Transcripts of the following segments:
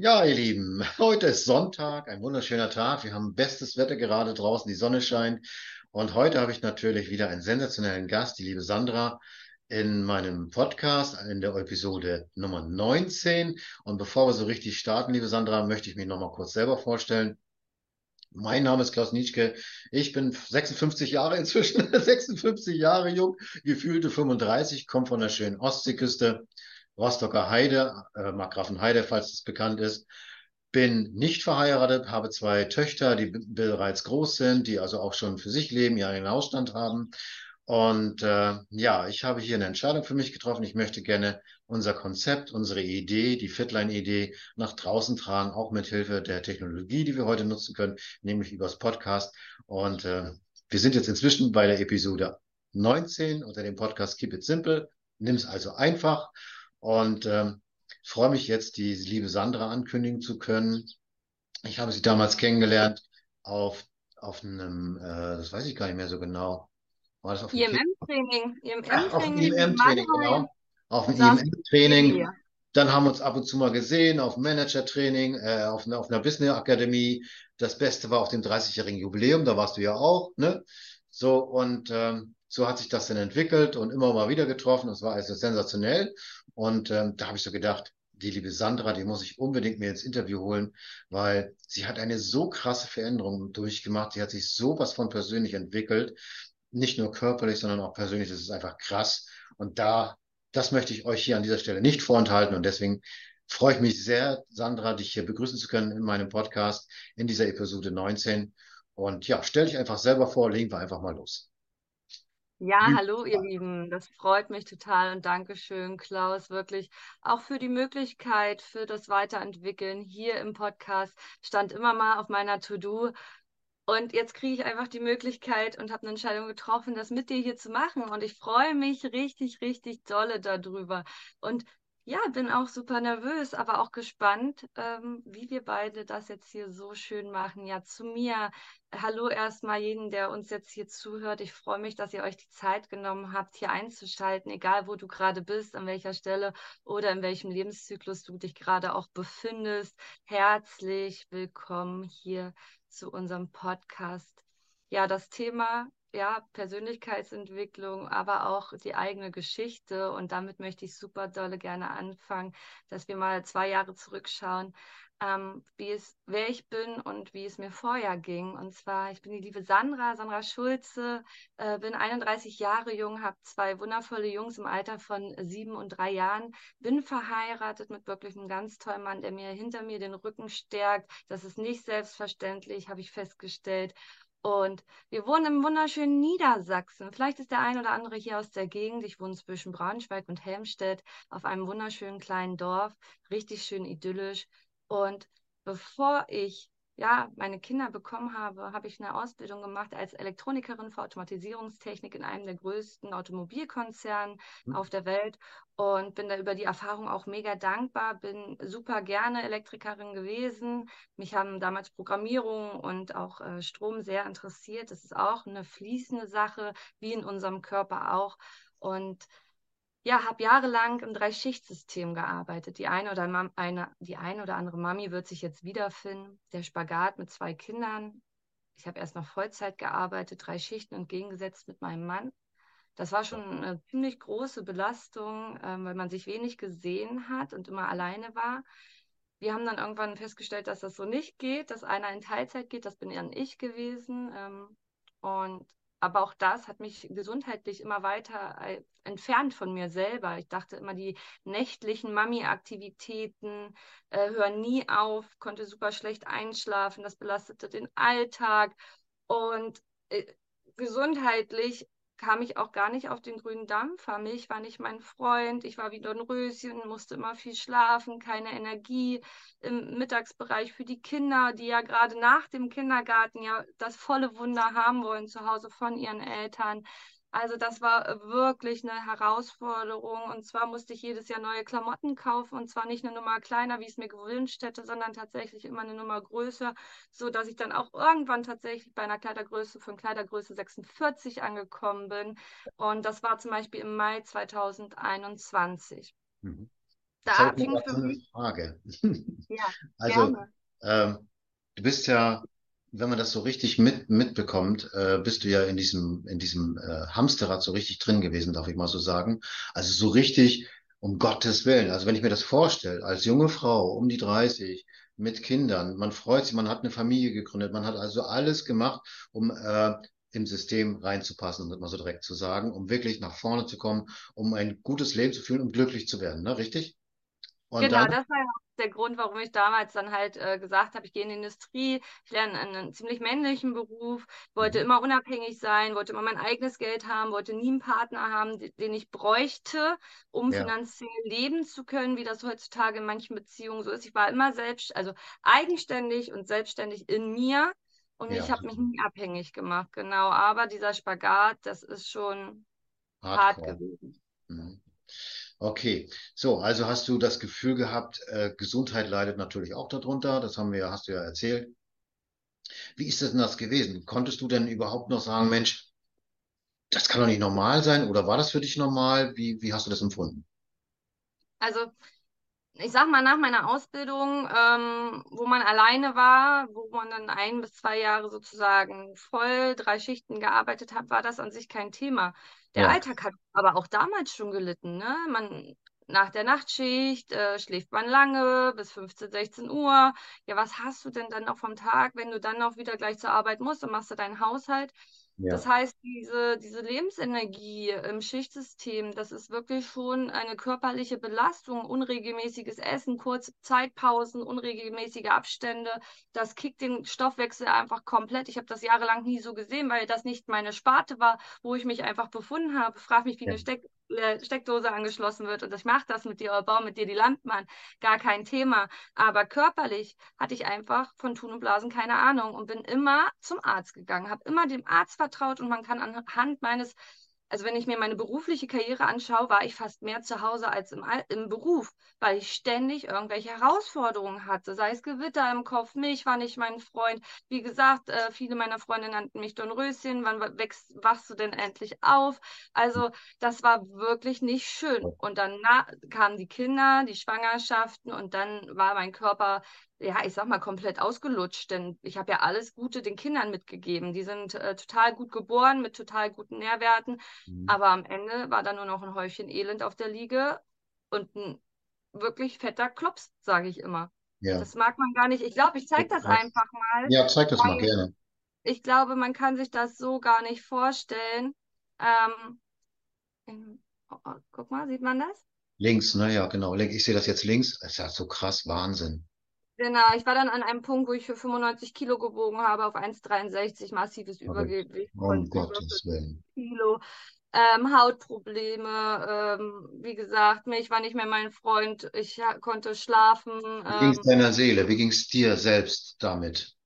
Ja, ihr Lieben, heute ist Sonntag, ein wunderschöner Tag. Wir haben bestes Wetter gerade draußen, die Sonne scheint. Und heute habe ich natürlich wieder einen sensationellen Gast, die liebe Sandra, in meinem Podcast, in der Episode Nummer 19. Und bevor wir so richtig starten, liebe Sandra, möchte ich mich nochmal kurz selber vorstellen. Mein Name ist Klaus Nietzsche. Ich bin 56 Jahre inzwischen, 56 Jahre jung, gefühlte 35, komme von der schönen Ostseeküste Rostocker Heide, äh, Markgrafenheide, falls es bekannt ist. Bin nicht verheiratet, habe zwei Töchter, die bereits groß sind, die also auch schon für sich leben, ihren Ausstand haben. Und äh, ja, ich habe hier eine Entscheidung für mich getroffen. Ich möchte gerne unser Konzept, unsere Idee, die Fitline-Idee nach draußen tragen, auch mit Hilfe der Technologie, die wir heute nutzen können, nämlich übers Podcast. Und äh, wir sind jetzt inzwischen bei der Episode 19 unter dem Podcast Keep It Simple. Nimm es also einfach. Und ähm, freue mich jetzt, die liebe Sandra ankündigen zu können. Ich habe sie damals kennengelernt auf, auf einem, äh, das weiß ich gar nicht mehr so genau. War das auf IMM-Training. IMM-Training. Auf dem IMM-Training, genau. Auf dem IMM-Training. Dann haben wir uns ab und zu mal gesehen auf Manager-Training, äh, auf, einer, auf einer Business-Akademie. Das Beste war auf dem 30-jährigen Jubiläum, da warst du ja auch, ne? So, und ähm, so hat sich das dann entwickelt und immer mal wieder getroffen. Das war also sensationell. Und ähm, da habe ich so gedacht, die liebe Sandra, die muss ich unbedingt mir ins Interview holen, weil sie hat eine so krasse Veränderung durchgemacht. Sie hat sich sowas von persönlich entwickelt. Nicht nur körperlich, sondern auch persönlich. Das ist einfach krass. Und da, das möchte ich euch hier an dieser Stelle nicht vorenthalten. Und deswegen freue ich mich sehr, Sandra, dich hier begrüßen zu können in meinem Podcast in dieser Episode 19. Und ja, stell dich einfach selber vor, legen wir einfach mal los. Ja, hallo ihr Lieben, das freut mich total und Dankeschön, Klaus, wirklich auch für die Möglichkeit, für das Weiterentwickeln hier im Podcast. Stand immer mal auf meiner To-Do. Und jetzt kriege ich einfach die Möglichkeit und habe eine Entscheidung getroffen, das mit dir hier zu machen. Und ich freue mich richtig, richtig dolle darüber. Und ja, bin auch super nervös, aber auch gespannt, ähm, wie wir beide das jetzt hier so schön machen. Ja, zu mir. Hallo erstmal jeden, der uns jetzt hier zuhört. Ich freue mich, dass ihr euch die Zeit genommen habt, hier einzuschalten, egal wo du gerade bist, an welcher Stelle oder in welchem Lebenszyklus du dich gerade auch befindest. Herzlich willkommen hier zu unserem Podcast. Ja, das Thema ja, Persönlichkeitsentwicklung, aber auch die eigene Geschichte. Und damit möchte ich super dolle gerne anfangen, dass wir mal zwei Jahre zurückschauen, ähm, wie es, wer ich bin und wie es mir vorher ging. Und zwar, ich bin die liebe Sandra, Sandra Schulze, äh, bin 31 Jahre jung, habe zwei wundervolle Jungs im Alter von sieben und drei Jahren, bin verheiratet mit wirklich einem ganz tollen Mann, der mir hinter mir den Rücken stärkt. Das ist nicht selbstverständlich, habe ich festgestellt. Und wir wohnen im wunderschönen Niedersachsen. Vielleicht ist der ein oder andere hier aus der Gegend. Ich wohne zwischen Braunschweig und Helmstedt auf einem wunderschönen kleinen Dorf. Richtig schön idyllisch. Und bevor ich ja, meine Kinder bekommen habe, habe ich eine Ausbildung gemacht als Elektronikerin für Automatisierungstechnik in einem der größten Automobilkonzerne mhm. auf der Welt und bin da über die Erfahrung auch mega dankbar, bin super gerne Elektrikerin gewesen. Mich haben damals Programmierung und auch äh, Strom sehr interessiert. Das ist auch eine fließende Sache, wie in unserem Körper auch. Und ja, habe jahrelang im Drei-Schicht-System gearbeitet. Die eine oder eine, die eine oder andere Mami wird sich jetzt wiederfinden. Der Spagat mit zwei Kindern. Ich habe erst noch Vollzeit gearbeitet, drei Schichten entgegengesetzt mit meinem Mann. Das war schon eine ziemlich große Belastung, ähm, weil man sich wenig gesehen hat und immer alleine war. Wir haben dann irgendwann festgestellt, dass das so nicht geht, dass einer in Teilzeit geht. Das bin dann ich gewesen. Ähm, und aber auch das hat mich gesundheitlich immer weiter äh, entfernt von mir selber. Ich dachte immer, die nächtlichen Mami-Aktivitäten äh, hören nie auf, konnte super schlecht einschlafen, das belastete den Alltag und äh, gesundheitlich kam ich auch gar nicht auf den grünen Dampfer. Milch war nicht mein Freund. Ich war wie ein Röschen, musste immer viel schlafen, keine Energie im Mittagsbereich für die Kinder, die ja gerade nach dem Kindergarten ja das volle Wunder haben wollen zu Hause von ihren Eltern. Also das war äh, wirklich eine Herausforderung. Und zwar musste ich jedes Jahr neue Klamotten kaufen und zwar nicht eine Nummer kleiner, wie ich es mir gewünscht hätte, sondern tatsächlich immer eine Nummer größer, so dass ich dann auch irgendwann tatsächlich bei einer Kleidergröße von Kleidergröße 46 angekommen bin. Und das war zum Beispiel im Mai 2021. Mhm. Da fing für mich Frage. Ja, also ähm, du bist ja wenn man das so richtig mit, mitbekommt, äh, bist du ja in diesem, in diesem äh, Hamsterrad so richtig drin gewesen, darf ich mal so sagen. Also so richtig, um Gottes Willen. Also wenn ich mir das vorstelle, als junge Frau um die 30 mit Kindern, man freut sich, man hat eine Familie gegründet, man hat also alles gemacht, um äh, im System reinzupassen, um das mal so direkt zu sagen, um wirklich nach vorne zu kommen, um ein gutes Leben zu führen, um glücklich zu werden, ne? Richtig? Und genau, dann, das war ja auch der Grund, warum ich damals dann halt äh, gesagt habe, ich gehe in die Industrie, ich lerne einen ziemlich männlichen Beruf, wollte mhm. immer unabhängig sein, wollte immer mein eigenes Geld haben, wollte nie einen Partner haben, den ich bräuchte, um ja. finanziell leben zu können, wie das heutzutage in manchen Beziehungen so ist. Ich war immer selbst, also eigenständig und selbstständig in mir und ja. ich habe mich nie abhängig gemacht, genau. Aber dieser Spagat, das ist schon Hardcore. hart gewesen. Mhm. Okay, so, also hast du das Gefühl gehabt, äh, Gesundheit leidet natürlich auch darunter, das haben wir, hast du ja erzählt. Wie ist denn das gewesen? Konntest du denn überhaupt noch sagen, Mensch, das kann doch nicht normal sein oder war das für dich normal? Wie, wie hast du das empfunden? Also ich sag mal, nach meiner Ausbildung, ähm, wo man alleine war, wo man dann ein bis zwei Jahre sozusagen voll drei Schichten gearbeitet hat, war das an sich kein Thema. Der ja. Alltag hat aber auch damals schon gelitten. Ne? Man, nach der Nachtschicht äh, schläft man lange bis 15, 16 Uhr. Ja, was hast du denn dann noch vom Tag, wenn du dann noch wieder gleich zur Arbeit musst und machst du deinen Haushalt? Ja. Das heißt, diese, diese Lebensenergie im Schichtsystem, das ist wirklich schon eine körperliche Belastung, unregelmäßiges Essen, kurze Zeitpausen, unregelmäßige Abstände. Das kickt den Stoffwechsel einfach komplett. Ich habe das jahrelang nie so gesehen, weil das nicht meine Sparte war, wo ich mich einfach befunden habe. Frag mich, wie ja. eine Steck Steckdose angeschlossen wird und ich mache das mit dir oder baue mit dir die an, gar kein Thema. Aber körperlich hatte ich einfach von Tun und Blasen keine Ahnung und bin immer zum Arzt gegangen, habe immer dem Arzt vertraut und man kann anhand meines also wenn ich mir meine berufliche Karriere anschaue, war ich fast mehr zu Hause als im, im Beruf, weil ich ständig irgendwelche Herausforderungen hatte, sei es Gewitter im Kopf, mich war nicht mein Freund. Wie gesagt, äh, viele meiner Freunde nannten mich Dornröschen, wann wächst, wachst du denn endlich auf? Also das war wirklich nicht schön. Und dann kamen die Kinder, die Schwangerschaften und dann war mein Körper ja, ich sag mal, komplett ausgelutscht, denn ich habe ja alles Gute den Kindern mitgegeben. Die sind äh, total gut geboren, mit total guten Nährwerten, mhm. aber am Ende war da nur noch ein Häufchen Elend auf der Liege und ein wirklich fetter Klops, sage ich immer. Ja. Das mag man gar nicht. Ich glaube, ich zeige das einfach mal. Ja, zeig das mal gerne. Ich glaube, man kann sich das so gar nicht vorstellen. Ähm, oh, oh, guck mal, sieht man das? Links, ne? Ja, genau. Ich sehe das jetzt links. Das ist ja so krass, Wahnsinn. Genau, ich war dann an einem Punkt, wo ich für 95 Kilo gewogen habe, auf 1,63, massives Übergewicht. Um Gottes Willen. Kilo. Ähm, Hautprobleme, ähm, wie gesagt, mich war nicht mehr mein Freund, ich konnte schlafen. Wie ging es ähm, deiner Seele? Wie ging es dir selbst damit?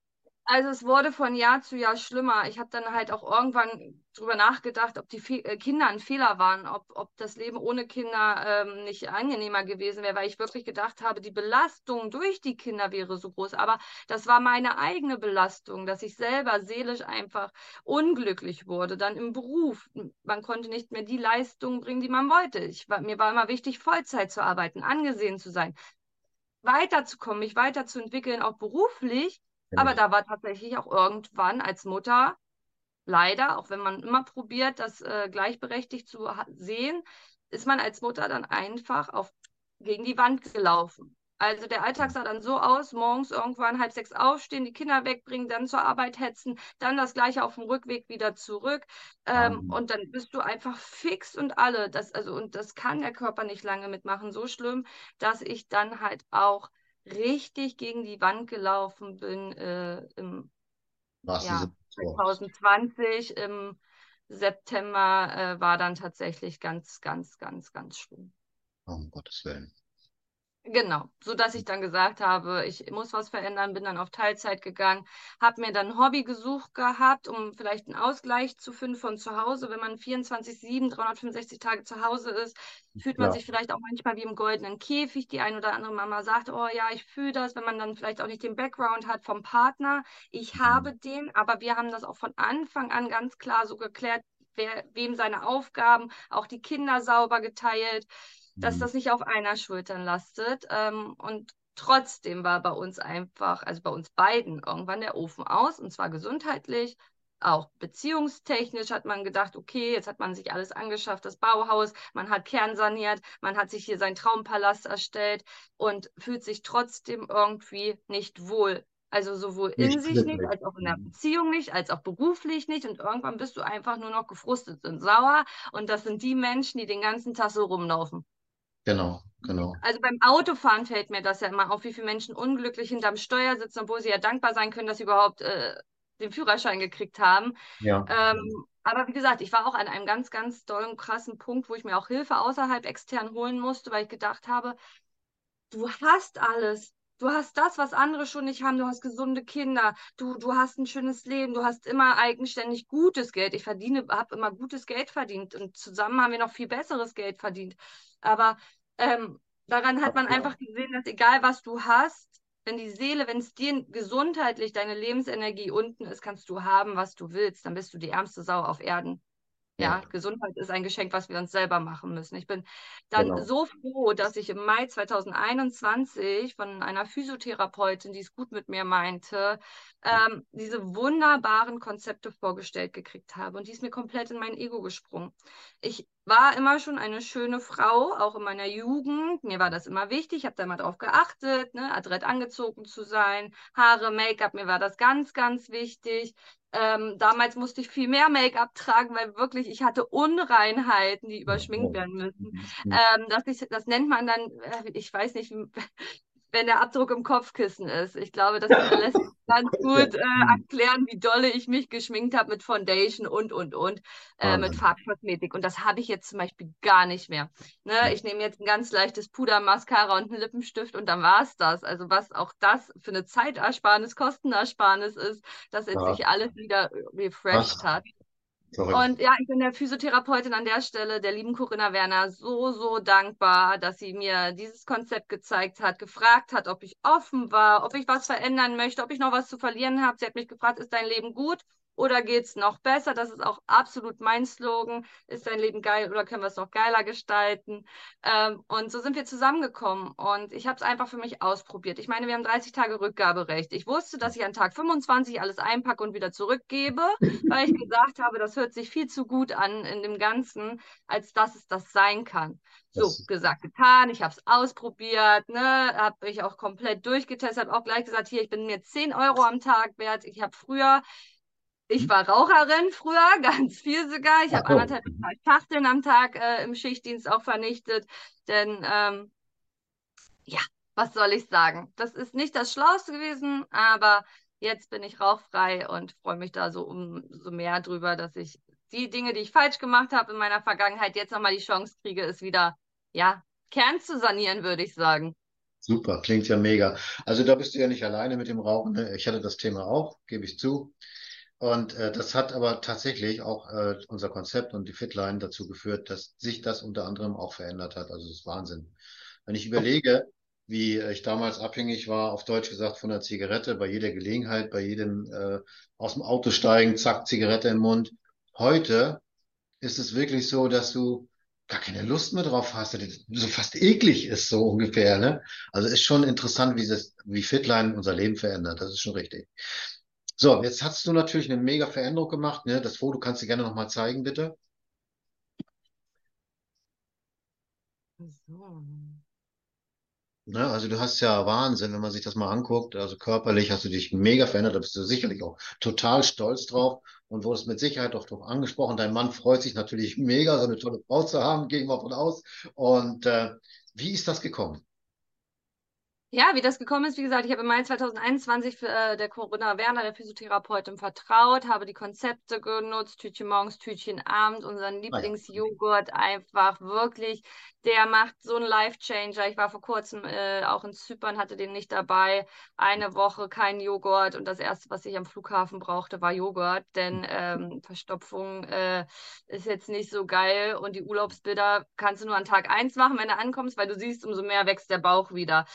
Also es wurde von Jahr zu Jahr schlimmer. Ich habe dann halt auch irgendwann drüber nachgedacht, ob die Fe äh, Kinder ein Fehler waren, ob, ob das Leben ohne Kinder ähm, nicht angenehmer gewesen wäre, weil ich wirklich gedacht habe, die Belastung durch die Kinder wäre so groß. Aber das war meine eigene Belastung, dass ich selber seelisch einfach unglücklich wurde. Dann im Beruf, man konnte nicht mehr die Leistung bringen, die man wollte. Ich, mir war immer wichtig, Vollzeit zu arbeiten, angesehen zu sein, weiterzukommen, mich weiterzuentwickeln, auch beruflich. Aber da war tatsächlich auch irgendwann als Mutter leider, auch wenn man immer probiert, das äh, gleichberechtigt zu sehen, ist man als Mutter dann einfach auf, gegen die Wand gelaufen. Also der Alltag sah dann so aus, morgens irgendwann halb sechs aufstehen, die Kinder wegbringen, dann zur Arbeit hetzen, dann das gleiche auf dem Rückweg wieder zurück. Ähm, und dann bist du einfach fix und alle. Das, also, und das kann der Körper nicht lange mitmachen. So schlimm, dass ich dann halt auch richtig gegen die Wand gelaufen bin äh, im ja, 2020 im September äh, war dann tatsächlich ganz, ganz, ganz, ganz schlimm. um Gottes Willen. Genau, so dass ich dann gesagt habe, ich muss was verändern, bin dann auf Teilzeit gegangen, habe mir dann ein Hobby gesucht gehabt, um vielleicht einen Ausgleich zu finden von zu Hause. Wenn man 24/7, 365 Tage zu Hause ist, fühlt man Ja. sich vielleicht auch manchmal wie im goldenen Käfig. Die ein oder andere Mama sagt, oh ja, ich fühle das, wenn man dann vielleicht auch nicht den Background hat vom Partner. Ich Mhm. habe den, aber wir haben das auch von Anfang an ganz klar so geklärt, wer, wem seine Aufgaben, auch die Kinder sauber geteilt dass Mhm. das nicht auf einer Schultern lastet. Ähm, und trotzdem war bei uns einfach, also bei uns beiden, irgendwann der Ofen aus, und zwar gesundheitlich. Auch beziehungstechnisch hat man gedacht, okay, jetzt hat man sich alles angeschafft, das Bauhaus, man hat kernsaniert, man hat sich hier seinen Traumpalast erstellt und fühlt sich trotzdem irgendwie nicht wohl. Also sowohl in Nicht sich nicht, glücklich. als auch in der Mhm. Beziehung nicht, als auch beruflich nicht. Und irgendwann bist du einfach nur noch gefrustet und sauer. Und das sind die Menschen, die den ganzen Tag so rumlaufen. Genau, genau. Also beim Autofahren fällt mir das ja immer auf, wie viele Menschen unglücklich hinterm Steuer sitzen, obwohl sie ja dankbar sein können, dass sie überhaupt äh, den Führerschein gekriegt haben. Ja. Ähm, aber wie gesagt, ich war auch an einem ganz, ganz dollen, krassen Punkt, wo ich mir auch Hilfe außerhalb extern holen musste, weil ich gedacht habe, du hast alles. Du hast das, was andere schon nicht haben. Du hast gesunde Kinder. Du, du hast ein schönes Leben. Du hast immer eigenständig gutes Geld. Ich verdiene, habe immer gutes Geld verdient und zusammen haben wir noch viel besseres Geld verdient. Aber ähm, daran hat man einfach gesehen, dass egal was du hast, wenn die Seele, wenn es dir gesundheitlich deine Lebensenergie unten ist, kannst du haben, was du willst. Dann bist du die ärmste Sau auf Erden. Ja, Ja. Gesundheit ist ein Geschenk, was wir uns selber machen müssen. Ich bin dann Genau. so froh, dass ich im Mai 2021 von einer Physiotherapeutin, die es gut mit mir meinte, ähm, diese wunderbaren Konzepte vorgestellt gekriegt habe. Und die ist mir komplett in mein Ego gesprungen. Ich war immer schon eine schöne Frau, auch in meiner Jugend. Mir war das immer wichtig. Ich habe da immer drauf geachtet, ne, adrett angezogen zu sein. Haare, Make-up, mir war das ganz, ganz wichtig. Ähm, damals musste ich viel mehr Make-up tragen, weil wirklich ich hatte Unreinheiten, die überschminkt werden müssen. Mhm. Ähm, dass ich, das nennt man dann, äh, ich weiß nicht, wenn der Abdruck im Kopfkissen ist. Ich glaube, das lässt sich ganz gut äh, erklären, wie dolle ich mich geschminkt habe mit Foundation und, und, und, äh, mit. Farbkosmetik. Und das habe ich jetzt zum Beispiel gar nicht mehr. Ne? Ich nehme jetzt ein ganz leichtes Puder, Mascara und einen Lippenstift und dann war es das. Also was auch das für eine Zeitersparnis, Kostenersparnis ist, dass jetzt Ja. sich alles wieder refreshed Was? hat. Verrückt. Und ja, ich bin der Physiotherapeutin an der Stelle, der lieben Corinna Werner, so, so dankbar, dass sie mir dieses Konzept gezeigt hat, gefragt hat, ob ich offen war, ob ich was verändern möchte, ob ich noch was zu verlieren habe. Sie hat mich gefragt, ist dein Leben gut oder geht's noch besser? Das ist auch absolut mein Slogan. Ist dein Leben geil oder können wir es noch geiler gestalten? Ähm, und so sind wir zusammengekommen und ich habe es einfach für mich ausprobiert. Ich meine, wir haben 30 Tage Rückgaberecht. Ich wusste, dass ich an Tag 25 alles einpacke und wieder zurückgebe, weil ich gesagt habe, das hört sich viel zu gut an in dem Ganzen, als dass es das sein kann. So, gesagt, getan, ich habe es ausprobiert, ne, habe ich auch komplett durchgetestet, habe auch gleich gesagt, hier, ich bin mir 10 Euro am Tag wert. Ich habe früher, ich war Raucherin früher, ganz viel sogar. Ich habe so. anderthalb zwei Schachteln am Tag äh, im Schichtdienst auch vernichtet, denn ähm, ja, was soll ich sagen? Das ist nicht das Schlauste gewesen, aber jetzt bin ich rauchfrei und freue mich da so umso mehr drüber, dass ich die Dinge, die ich falsch gemacht habe in meiner Vergangenheit, jetzt nochmal die Chance kriege, es wieder, ja, Kern zu sanieren, würde ich sagen. Super, klingt ja mega. Also da bist du ja nicht alleine mit dem Rauchen. Ne? Ich hatte das Thema auch, gebe ich zu. Und äh, das hat aber tatsächlich auch äh, unser Konzept und die Fitline dazu geführt, dass sich das unter anderem auch verändert hat. Also das ist Wahnsinn. Wenn ich überlege, wie ich damals abhängig war, auf Deutsch gesagt, von der Zigarette, bei jeder Gelegenheit, bei jedem äh, aus dem Auto steigen, zack, Zigarette im Mund. Heute ist es wirklich so, dass du gar keine Lust mehr drauf hast, so fast eklig ist, so ungefähr, ne? Also ist schon interessant, wie das, wie Fitline unser Leben verändert. Das ist schon richtig. So, jetzt hast du natürlich eine mega Veränderung gemacht, ne? Das Foto kannst du gerne nochmal zeigen, bitte. So. Ne? Also du hast ja Wahnsinn, wenn man sich das mal anguckt. Also körperlich hast du dich mega verändert, da bist du sicherlich auch total stolz drauf und wurdest mit Sicherheit auch drauf angesprochen. Dein Mann freut sich natürlich mega, so eine tolle Frau zu haben, gehe ich mal von aus. Und äh, wie ist das gekommen? Ja, wie das gekommen ist, wie gesagt, ich habe im Mai 2021 für, äh, der Corinna Werner, der Physiotherapeutin, vertraut, habe die Konzepte genutzt, Tütchen morgens, Tütchen abends, unseren Lieblingsjoghurt einfach wirklich, der macht so einen Life-Changer. Ich war vor kurzem äh, auch in Zypern, hatte den nicht dabei, eine Woche kein Joghurt und das erste, was ich am Flughafen brauchte, war Joghurt, denn ähm, Verstopfung äh, ist jetzt nicht so geil und die Urlaubsbilder kannst du nur an Tag eins machen, wenn du ankommst, weil du siehst, umso mehr wächst der Bauch wieder.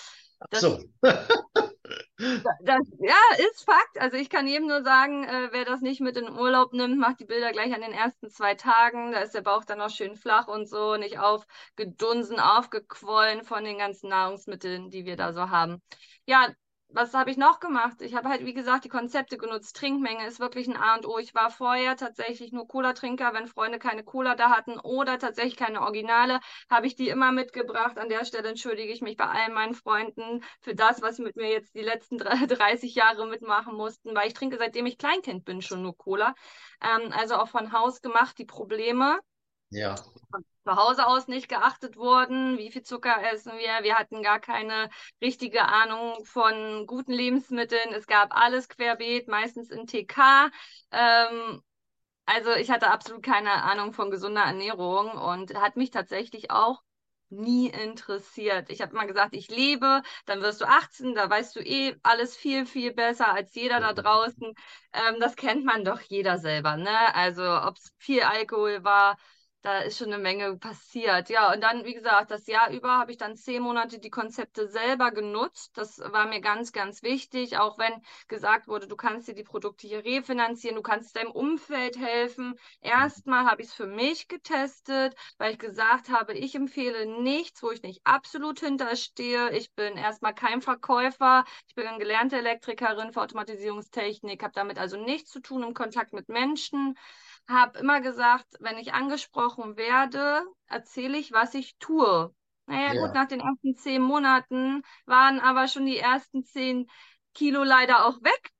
Das, so. das, ja, ist Fakt. Also ich kann jedem nur sagen, äh, wer das nicht mit in den Urlaub nimmt, macht die Bilder gleich an den ersten zwei Tagen. Da ist der Bauch dann noch schön flach und so, nicht aufgedunsen, aufgequollen von den ganzen Nahrungsmitteln, die wir da so haben. Ja, was habe ich noch gemacht? Ich habe halt, wie gesagt, die Konzepte genutzt. Trinkmenge ist wirklich ein A und O. Ich war vorher tatsächlich nur Cola-Trinker. Wenn Freunde keine Cola da hatten oder tatsächlich keine Originale, habe ich die immer mitgebracht. An der Stelle entschuldige ich mich bei all meinen Freunden für das, was mit mir jetzt die letzten 30 Jahre mitmachen mussten, weil ich trinke, seitdem ich Kleinkind bin, schon nur Cola. Ähm, also auch von Haus gemacht die Probleme. Ja zu Hause aus nicht geachtet wurden, wie viel Zucker essen wir. Wir hatten gar keine richtige Ahnung von guten Lebensmitteln. Es gab alles querbeet, meistens in TK. Ähm, also ich hatte absolut keine Ahnung von gesunder Ernährung und hat mich tatsächlich auch nie interessiert. Ich habe immer gesagt, ich lebe, dann wirst du 18, da weißt du eh alles viel, viel besser als jeder da draußen. Ähm, das kennt man doch jeder selber, ne? Also ob es viel Alkohol war, da ist schon eine Menge passiert. Ja, und dann, wie gesagt, das Jahr über habe ich dann zehn Monate die Konzepte selber genutzt. Das war mir ganz, ganz wichtig, auch wenn gesagt wurde, du kannst dir die Produkte hier refinanzieren, du kannst deinem Umfeld helfen. Erstmal habe ich es für mich getestet, weil ich gesagt habe, ich empfehle nichts, wo ich nicht absolut hinterstehe. Ich bin erstmal kein Verkäufer, ich bin gelernte Elektrikerin für Automatisierungstechnik, habe damit also nichts zu tun im Kontakt mit Menschen habe immer gesagt, wenn ich angesprochen werde, erzähle ich, was ich tue. Naja, ja. gut, nach den ersten zehn Monaten waren aber schon die ersten zehn Kilo leider auch weg.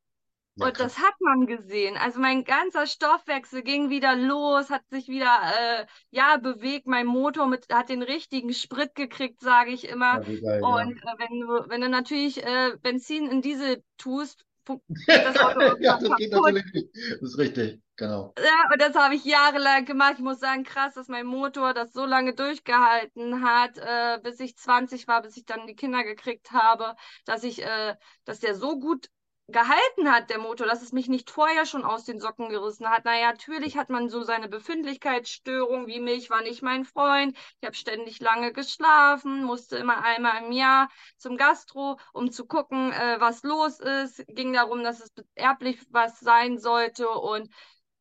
Ja, und das hat man gesehen. Also mein ganzer Stoffwechsel ging wieder los, hat sich wieder äh, ja bewegt. Mein Motor mit, hat den richtigen Sprit gekriegt, sage ich immer. Ja, geil, und äh, wenn du wenn du natürlich äh, Benzin in Diesel tust, das Auto ja, das geht natürlich nicht. Das ist richtig, genau. Ja, und das habe ich jahrelang gemacht. Ich muss sagen, krass, dass mein Motor das so lange durchgehalten hat, äh, bis ich 20 war, bis ich dann die Kinder gekriegt habe, dass ich, äh, dass der so gut gehalten hat, der Motor, dass es mich nicht vorher schon aus den Socken gerissen hat. Naja, natürlich hat man so seine Befindlichkeitsstörung, wie mich war nicht mein Freund. Ich habe ständig lange geschlafen, musste immer einmal im Jahr zum Gastro, um zu gucken, äh, was los ist. Ging darum, dass es erblich was sein sollte. Und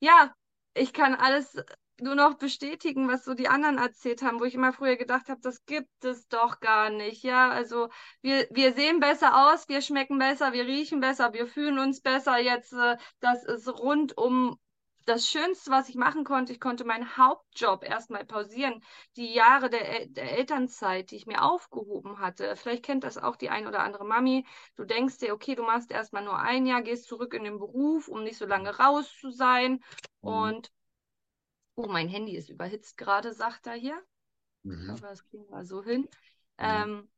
ja, ich kann alles nur noch bestätigen, was so die anderen erzählt haben, wo ich immer früher gedacht habe, das gibt es doch gar nicht. Ja, also wir, wir sehen besser aus, wir schmecken besser, wir riechen besser, wir fühlen uns besser. Jetzt, äh, das ist rundum das Schönste, was ich machen konnte. Ich konnte meinen Hauptjob erstmal pausieren. Die Jahre der, der Elternzeit, die ich mir aufgehoben hatte. Vielleicht kennt das auch die ein oder andere Mami. Du denkst dir, okay, du machst erstmal nur ein Jahr, gehst zurück in den Beruf, um nicht so lange raus zu sein. Mhm. Und Oh, mein Handy ist überhitzt gerade, sagt er hier. Mhm. Aber das kriegen wir so hin. Mhm. Ähm,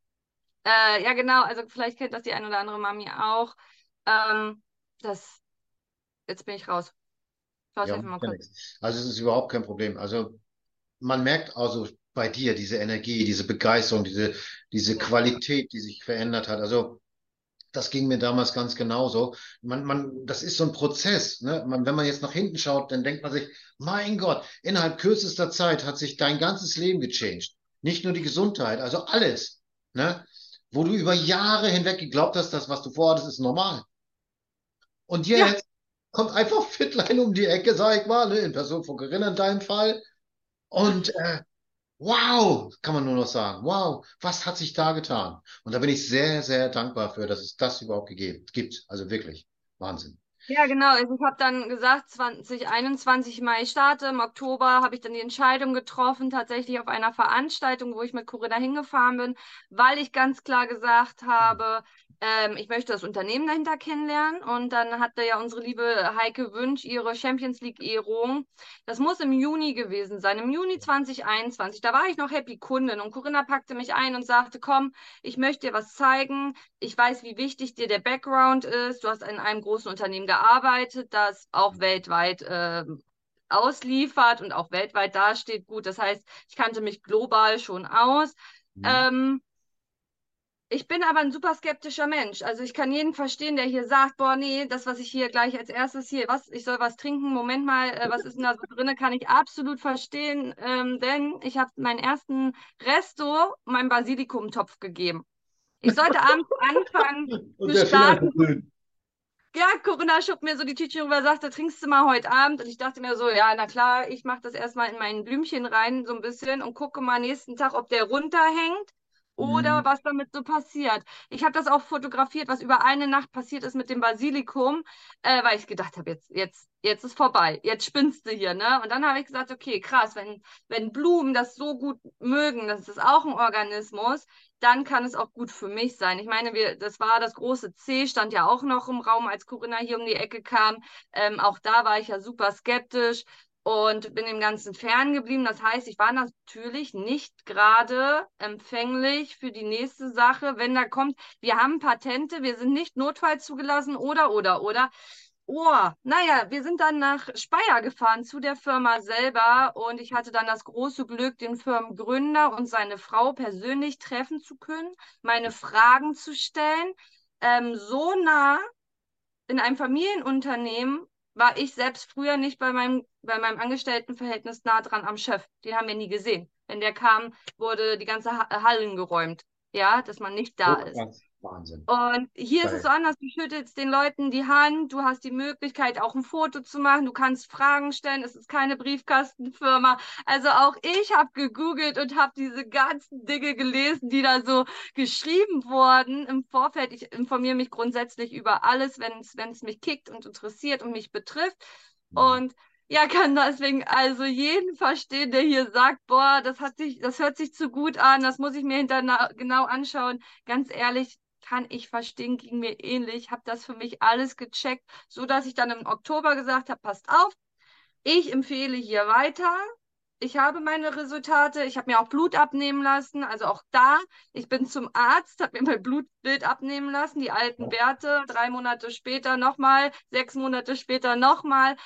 äh, ja, genau, also vielleicht kennt das die ein oder andere Mami auch. Ähm, das, jetzt bin ich raus. Ja, also es ist überhaupt kein Problem. Also man merkt also bei dir diese Energie, diese Begeisterung, diese, diese Qualität, die sich verändert hat. Also das ging mir damals ganz genauso. Man, man, das ist so ein Prozess. Ne? Man, wenn man jetzt nach hinten schaut, dann denkt man sich, mein Gott, innerhalb kürzester Zeit hat sich dein ganzes Leben gechanged. Nicht nur die Gesundheit, also alles. Ne? Wo du über Jahre hinweg geglaubt hast, dass was du vorhattest, ist normal. Und jetzt ja. kommt einfach Fitlein um die Ecke, sag ich mal, ne? in Person von Corinna in deinem Fall. Und äh, Wow, kann man nur noch sagen. Wow, was hat sich da getan? Und da bin ich sehr, sehr dankbar für, dass es das überhaupt gegeben, gibt. Also wirklich Wahnsinn. Ja, genau. Also ich habe dann gesagt, 2021 Mai starte. Im Oktober habe ich dann die Entscheidung getroffen, tatsächlich auf einer Veranstaltung, wo ich mit Corinna hingefahren bin, weil ich ganz klar gesagt habe, ähm, ich möchte das Unternehmen dahinter kennenlernen. Und dann hatte ja unsere liebe Heike Wünsch ihre Champions League-Ehrung. Das muss im Juni gewesen sein, im Juni 2021. Da war ich noch Happy Kundin und Corinna packte mich ein und sagte, komm, ich möchte dir was zeigen. Ich weiß, wie wichtig dir der Background ist. Du hast in einem großen Unternehmen gearbeitet, das auch weltweit äh, ausliefert und auch weltweit dasteht. Gut, das heißt, ich kannte mich global schon aus. Mhm. Ähm, ich bin aber ein super skeptischer Mensch. Also ich kann jeden verstehen, der hier sagt, boah, nee, das, was ich hier gleich als erstes hier, was, ich soll was trinken, Moment mal, äh, was ist denn da so drin, kann ich absolut verstehen, ähm, denn ich habe meinen ersten Resto, meinen Basilikumtopf gegeben. Ich sollte abends anfangen zu starten. Ja, Corinna schob mir so die Tütchen rüber, sagte, trinkst du mal heute Abend? Und ich dachte mir so, ja, na klar, ich mache das erstmal in mein Blümchen rein, so ein bisschen und gucke mal nächsten Tag, ob der runterhängt oder mhm. was damit so passiert. Ich habe das auch fotografiert, was über eine Nacht passiert ist mit dem Basilikum, äh, weil ich gedacht habe, jetzt, jetzt, jetzt ist vorbei, jetzt spinnst du hier, ne? Und dann habe ich gesagt, okay, krass, wenn, wenn Blumen das so gut mögen, das ist auch ein Organismus, dann kann es auch gut für mich sein. Ich meine, wir, das war das große C, stand ja auch noch im Raum, als Corinna hier um die Ecke kam. Ähm, auch da war ich ja super skeptisch und bin dem Ganzen ferngeblieben. Das heißt, ich war natürlich nicht gerade empfänglich für die nächste Sache, wenn da kommt, wir haben Patente, wir sind nicht notfallzugelassen oder, oder, oder. Oh, naja, wir sind dann nach Speyer gefahren zu der Firma selber und ich hatte dann das große Glück, den Firmengründer und seine Frau persönlich treffen zu können, meine Fragen zu stellen. Ähm, so nah in einem Familienunternehmen war ich selbst früher nicht bei meinem, bei meinem Angestelltenverhältnis nah dran am Chef. Den haben wir nie gesehen. Wenn der kam, wurde die ganze Hallen geräumt. Ja, dass man nicht da oh, ist. Wahnsinn. Und hier Geil. ist es so anders. Du schüttelst den Leuten die Hand, du hast die Möglichkeit, auch ein Foto zu machen, du kannst Fragen stellen, es ist keine Briefkastenfirma. Also auch ich habe gegoogelt und habe diese ganzen Dinge gelesen, die da so geschrieben wurden im Vorfeld. Ich informiere mich grundsätzlich über alles, wenn es mich kickt und interessiert und mich betrifft. Mhm. Und ja, kann deswegen also jeden verstehen, der hier sagt, boah, das hat sich, das hört sich zu gut an, das muss ich mir hinterher genau anschauen. Ganz ehrlich, kann ich verstehen, ging mir ähnlich, habe das für mich alles gecheckt, so dass ich dann im Oktober gesagt habe, passt auf, ich empfehle hier weiter. Ich habe meine Resultate, ich habe mir auch Blut abnehmen lassen, also auch da, ich bin zum Arzt, habe mir mein Blutbild abnehmen lassen, die alten Werte, drei Monate später nochmal, sechs Monate später nochmal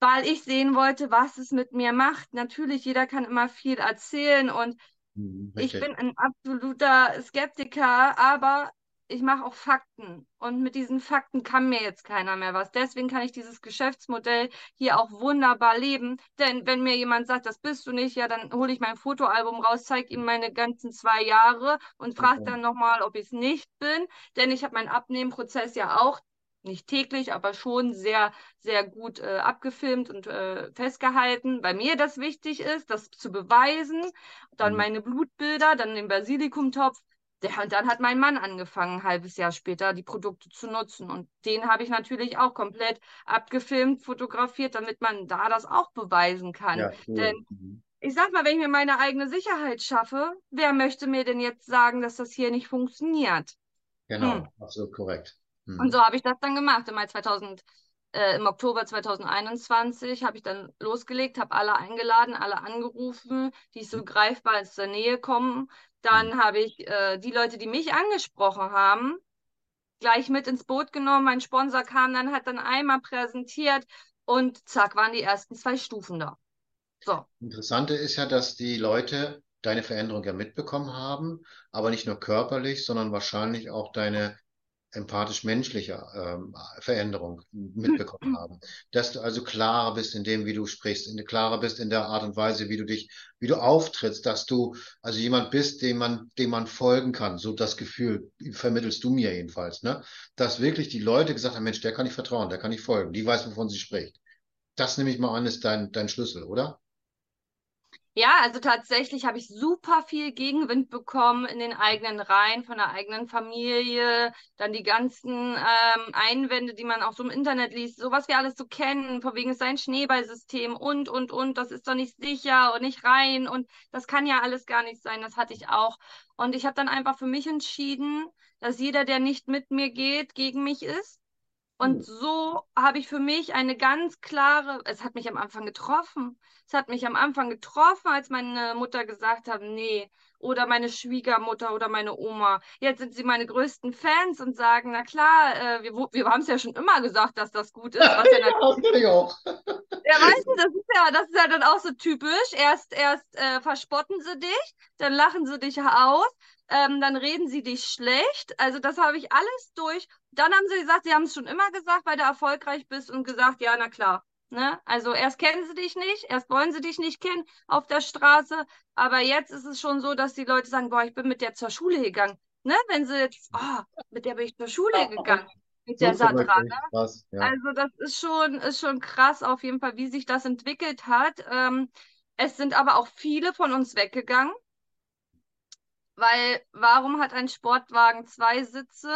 weil ich sehen wollte, was es mit mir macht. Natürlich, jeder kann immer viel erzählen und Mhm, ich bin ein absoluter Skeptiker, aber ich mache auch Fakten. Und mit diesen Fakten kann mir jetzt keiner mehr was. Deswegen kann ich dieses Geschäftsmodell hier auch wunderbar leben. Denn wenn mir jemand sagt, das bist du nicht, ja, dann hole ich mein Fotoalbum raus, zeige ihm meine ganzen zwei Jahre und frage okay. dann nochmal, ob ich es nicht bin. Denn ich habe meinen Abnehmprozess ja auch nicht täglich, aber schon sehr, sehr gut äh, abgefilmt und äh, festgehalten, weil mir das wichtig ist, das zu beweisen. Dann mhm. meine Blutbilder, dann den Basilikumtopf. Der, und dann hat mein Mann angefangen, ein halbes Jahr später die Produkte zu nutzen. Und den habe ich natürlich auch komplett abgefilmt, fotografiert, damit man da das auch beweisen kann. Ja, cool. Denn mhm. ich sag mal, wenn ich mir meine eigene Sicherheit schaffe, wer möchte mir denn jetzt sagen, dass das hier nicht funktioniert? Genau, hm. absolut korrekt. Mhm. Und so habe ich das dann gemacht. Im Mai 2000, äh, im Oktober 2021 habe ich dann losgelegt, habe alle eingeladen, alle angerufen, die so greifbar aus der Nähe kommen. Dann mhm. habe ich äh, die Leute, die mich angesprochen haben, gleich mit ins Boot genommen. Mein Sponsor kam dann, hat dann einmal präsentiert und zack, waren die ersten zwei Stufen da. So. Interessante ist ja, dass die Leute deine Veränderung ja mitbekommen haben, aber nicht nur körperlich, sondern wahrscheinlich auch deine empathisch-menschliche ähm, Veränderung mitbekommen haben. Dass du also klarer bist in dem, wie du sprichst, in, klarer bist in der Art und Weise, wie du dich, wie du auftrittst, dass du also jemand bist, dem man, dem man folgen kann. So das Gefühl vermittelst du mir jedenfalls, ne? Dass wirklich die Leute gesagt haben, Mensch, der kann ich vertrauen, der kann ich folgen, die weiß, wovon sie spricht. Das nehme ich mal an, ist dein, dein Schlüssel, oder? Ja, also tatsächlich habe ich super viel Gegenwind bekommen in den eigenen Reihen, von der eigenen Familie, dann die ganzen ähm, Einwände, die man auch so im Internet liest, so was wir alles so kennen, von wegen es sei ein Schneeballsystem und, und, und, das ist doch nicht sicher und nicht rein und das kann ja alles gar nicht sein, das hatte ich auch. Und ich habe dann einfach für mich entschieden, dass jeder, der nicht mit mir geht, gegen mich ist. Und hm. so habe ich für mich eine ganz klare, es hat mich am Anfang getroffen. Es hat mich am Anfang getroffen, als meine Mutter gesagt hat, nee, oder meine Schwiegermutter oder meine Oma. Jetzt sind sie meine größten Fans und sagen, na klar, äh, wir, wir haben es ja schon immer gesagt, dass das gut ist. Was ja, ja das kann ich auch. Ja, weißt du, das ist ja, das ist ja dann auch so typisch. Erst, erst äh, verspotten sie dich, dann lachen sie dich aus, ähm, dann reden sie dich schlecht. Also das habe ich alles durch. Dann haben sie gesagt, sie haben es schon immer gesagt, weil du erfolgreich bist und gesagt, ja, na klar, Ne? Also erst kennen sie dich nicht, erst wollen sie dich nicht kennen auf der Straße, aber jetzt ist es schon so, dass die Leute sagen, boah, ich bin mit der zur Schule gegangen. Ne? Wenn sie jetzt, oh, mit der bin ich zur Schule gegangen, mit der Sandra. Ne? Krass, ja. Also das ist schon, ist schon krass auf jeden Fall, wie sich das entwickelt hat. Ähm, es sind aber auch viele von uns weggegangen, weil warum hat ein Sportwagen zwei Sitze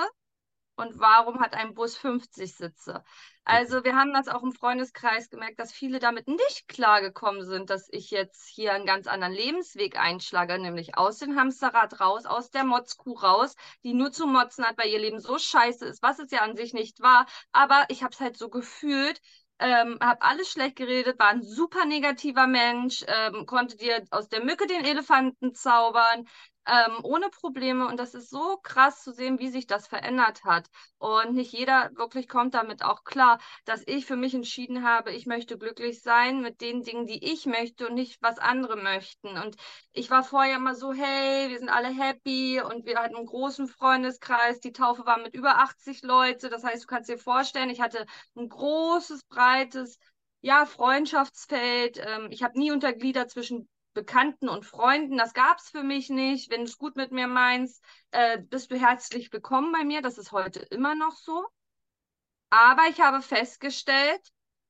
und warum hat ein Bus 50 Sitze? Also wir haben das auch im Freundeskreis gemerkt, dass viele damit nicht klargekommen sind, dass ich jetzt hier einen ganz anderen Lebensweg einschlage, nämlich aus dem Hamsterrad raus, aus der Motzkuh raus, die nur zu motzen hat, weil ihr Leben so scheiße ist, was es ja an sich nicht war. Aber ich habe es halt so gefühlt, ähm, habe alles schlecht geredet, war ein super negativer Mensch, ähm, konnte dir aus der Mücke den Elefanten zaubern, ähm, ohne Probleme. Und das ist so krass zu sehen, wie sich das verändert hat. Und nicht jeder wirklich kommt damit auch klar, dass ich für mich entschieden habe, ich möchte glücklich sein mit den Dingen, die ich möchte und nicht, was andere möchten. Und ich war vorher immer so, hey, wir sind alle happy und wir hatten einen großen Freundeskreis. Die Taufe war mit über 80 Leute. Das heißt, du kannst dir vorstellen, ich hatte ein großes, breites ja, Freundschaftsfeld. Ähm, ich habe nie untergliedert zwischen Bekannten und Freunden. Das gab es für mich nicht. Wenn du es gut mit mir meinst, äh, bist du herzlich willkommen bei mir. Das ist heute immer noch so. Aber ich habe festgestellt,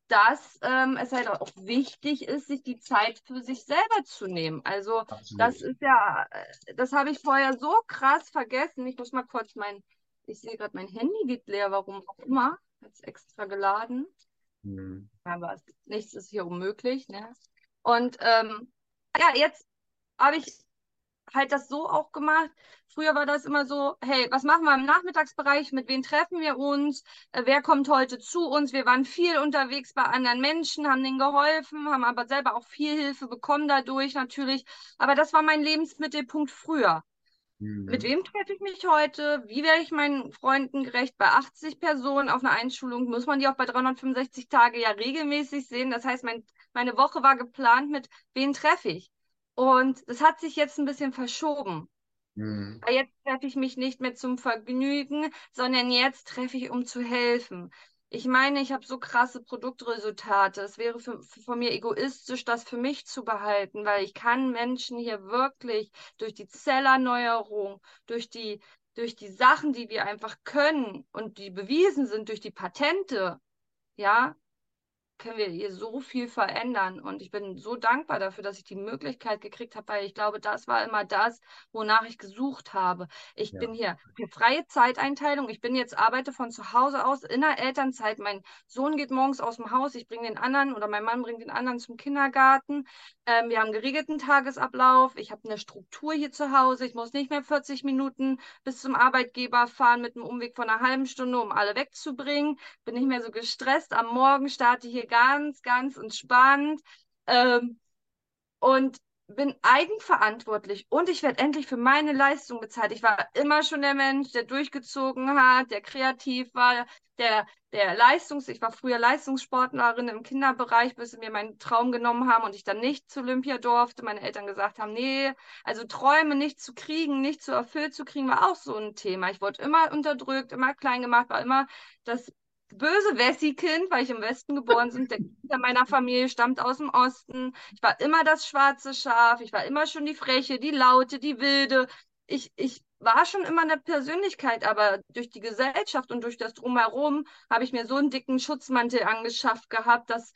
dass ähm, es halt auch wichtig ist, sich die Zeit für sich selber zu nehmen. Also Absolut. das ist ja, äh, das habe ich vorher so krass vergessen. Ich muss mal kurz mein, ich sehe gerade, mein Handy geht leer, warum auch immer. Jetzt extra geladen. Mhm. Aber nichts ist hier unmöglich. Ne? Und ähm, ja, jetzt habe ich halt das so auch gemacht. Früher war das immer so, hey, was machen wir im Nachmittagsbereich? Mit wem treffen wir uns? Äh, wer kommt heute zu uns? Wir waren viel unterwegs bei anderen Menschen, haben denen geholfen, haben aber selber auch viel Hilfe bekommen dadurch natürlich. Aber das war mein Lebensmittelpunkt früher. Mhm. Mit wem treffe ich mich heute? Wie werde ich meinen Freunden gerecht? Bei 80 Personen auf einer Einschulung muss man die auch bei 365 Tage ja regelmäßig sehen. Das heißt, mein meine Woche war geplant mit, wen treffe ich? Und das hat sich jetzt ein bisschen verschoben. Mhm. Jetzt treffe ich mich nicht mehr zum Vergnügen, sondern jetzt treffe ich, um zu helfen. Ich meine, ich habe so krasse Produktresultate. Es wäre für, für, von mir egoistisch, das für mich zu behalten, weil ich kann Menschen hier wirklich durch die Zellerneuerung, durch die, durch die Sachen, die wir einfach können und die bewiesen sind durch die Patente, ja, können wir hier so viel verändern. Und ich bin so dankbar dafür, dass ich die Möglichkeit gekriegt habe, weil ich glaube, das war immer das, wonach ich gesucht habe. Ich ja. bin hier für freie Zeiteinteilung. Ich bin jetzt, arbeite von zu Hause aus in der Elternzeit. Mein Sohn geht morgens aus dem Haus. Ich bringe den anderen oder mein Mann bringt den anderen zum Kindergarten. Ähm, wir haben geregelten Tagesablauf. Ich habe eine Struktur hier zu Hause. Ich muss nicht mehr 40 Minuten bis zum Arbeitgeber fahren mit einem Umweg von einer halben Stunde, um alle wegzubringen. Bin nicht mehr so gestresst. Am Morgen starte ich hier ganz, ganz entspannt ähm, und bin eigenverantwortlich und ich werde endlich für meine Leistung bezahlt. Ich war immer schon der Mensch, der durchgezogen hat, der kreativ war, der, der Leistungs-, ich war früher Leistungssportlerin im Kinderbereich, bis sie mir meinen Traum genommen haben und ich dann nicht zu Olympia durfte. Meine Eltern gesagt haben, nee, also Träume nicht zu kriegen, nicht zu erfüllt zu kriegen, war auch so ein Thema. Ich wurde immer unterdrückt, immer klein gemacht, war immer das böse Wessi-Kind, weil ich im Westen geboren bin. Der Kind meiner Familie stammt aus dem Osten. Ich war immer das schwarze Schaf. Ich war immer schon die Freche, die Laute, die Wilde. Ich, ich war schon immer eine Persönlichkeit, aber durch die Gesellschaft und durch das Drumherum habe ich mir so einen dicken Schutzmantel angeschafft gehabt, dass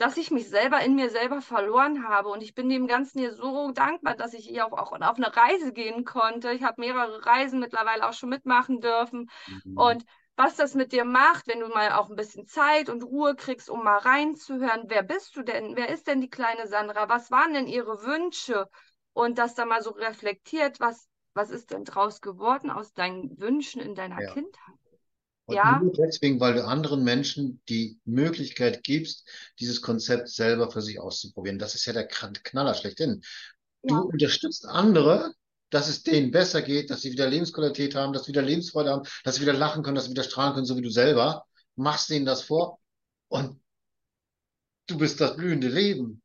dass ich mich selber in mir selber verloren habe. Und ich bin dem Ganzen hier so dankbar, dass ich hier auch, auch auf eine Reise gehen konnte. Ich habe mehrere Reisen mittlerweile auch schon mitmachen dürfen. Mhm. Und was das mit dir macht, wenn du mal auch ein bisschen Zeit und Ruhe kriegst, um mal reinzuhören, wer bist du denn? Wer ist denn die kleine Sandra? Was waren denn ihre Wünsche? Und das da mal so reflektiert, was, was ist denn draus geworden aus deinen Wünschen in deiner ja. Kindheit? Und ja. nur deswegen, weil du anderen Menschen die Möglichkeit gibst, dieses Konzept selber für sich auszuprobieren. Das ist ja der Knaller schlechthin. Du ja. unterstützt andere, dass es denen besser geht, dass sie wieder Lebensqualität haben, dass sie wieder Lebensfreude haben, dass sie wieder lachen können, dass sie wieder strahlen können, so wie du selber. Machst denen das vor und du bist das blühende Leben.